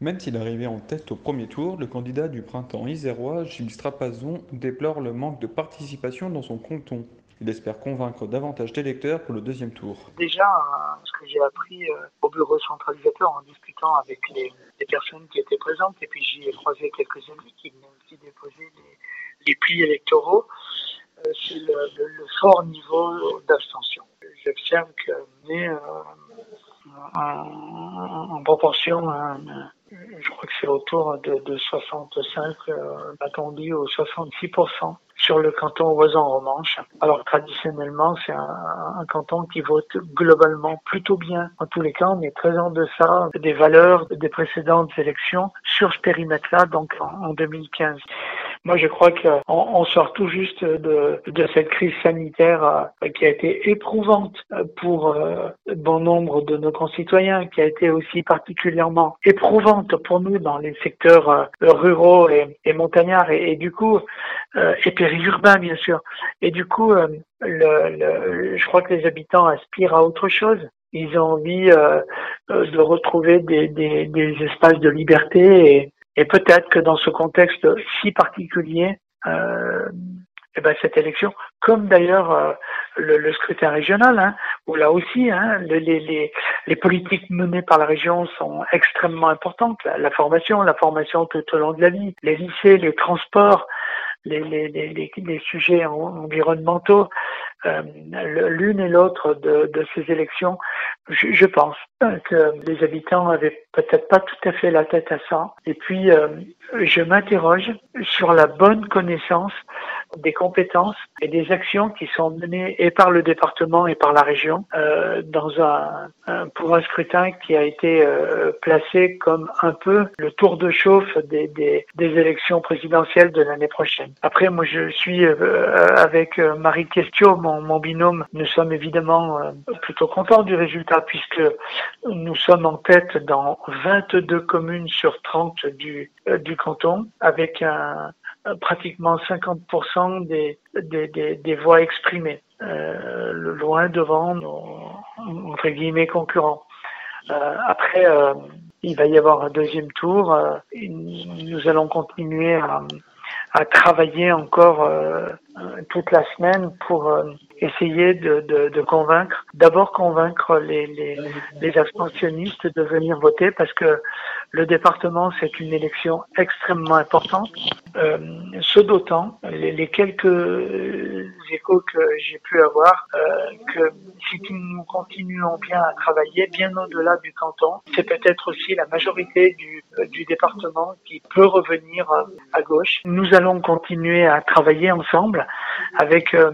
Même s'il arrivait en tête au premier tour, le candidat du printemps isérois, Gilles Strapazon, déplore le manque de participation dans son canton. Il espère convaincre davantage d'électeurs pour le deuxième tour. Déjà, euh, ce que j'ai appris euh, au bureau centralisateur en discutant avec les, personnes qui étaient présentes, et puis j'y ai croisé quelques amis qui venaient aussi déposer les, plis électoraux, euh, c'est le, le, fort niveau d'abstention. J'observe que est en, proportion à autour de, de 65, euh, attendu aux 66% sur le canton voisin romanche. Alors traditionnellement, c'est un, canton qui vote globalement plutôt bien. En tous les cas, on est très en deçà des valeurs des précédentes élections sur ce périmètre-là, donc en 2015. Moi, je crois qu'on on sort tout juste de, de cette crise sanitaire euh, qui a été éprouvante pour euh, bon nombre de nos concitoyens, qui a été aussi particulièrement éprouvante pour nous dans les secteurs euh, ruraux et, montagnards et, et, du coup et périurbains bien sûr. Et du coup, le, le, je crois que les habitants aspirent à autre chose. Ils ont envie euh, de retrouver des, des, des, espaces de liberté et, et peut-être que dans ce contexte si particulier, euh, eh ben cette élection, comme d'ailleurs euh, le, le, scrutin régional, hein, où là aussi hein, les, les, les, politiques menées par la région sont extrêmement importantes. La, formation, la formation tout au long de la vie, les lycées, les transports, les, les sujets environnementaux, euh, l'une et l'autre de, de, ces élections, je, pense que les habitants avaient peut-être pas tout à fait la tête à ça. Et puis, euh, je m'interroge sur la bonne connaissance des compétences et des actions qui sont menées et par le département et par la région euh, dans un, un, pour un scrutin qui a été euh, placé comme un peu le tour de chauffe des, des, des élections présidentielles de l'année prochaine. Après, moi, je suis euh, avec euh, Marie Questio, mon, mon, binôme. Nous sommes évidemment euh, plutôt contents du résultat puisque nous sommes en tête dans 22 communes sur 30 du, du canton avec un, pratiquement 50% des, des, des, des, voix exprimées, euh, loin devant nos entre guillemets concurrents. Euh, après, euh, il va y avoir un deuxième tour. Euh, nous allons continuer à, à travailler encore euh, toute la semaine pour essayer de, de, de convaincre, d'abord convaincre les, les, les abstentionnistes de venir voter parce que le département, c'est une élection extrêmement importante. Euh, ce d'autant, les, les, quelques échos que j'ai pu avoir, euh, que si nous continuons bien à travailler, bien au-delà du canton, c'est peut-être aussi la majorité du, du département qui peut revenir à gauche. Nous allons continuer à travailler ensemble avec euh,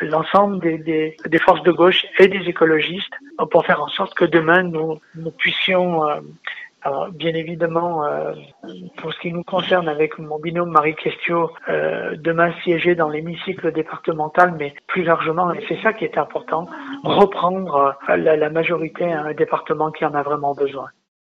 l'ensemble des, des, des, forces de gauche et des écologistes pour faire en sorte que demain nous, nous puissions euh, alors, bien évidemment, euh, pour ce qui nous concerne avec mon binôme Marie Questio, euh, demain siéger dans l'hémicycle départemental, mais plus largement, et c'est ça qui est important, reprendre la, la majorité à un département qui en a vraiment besoin.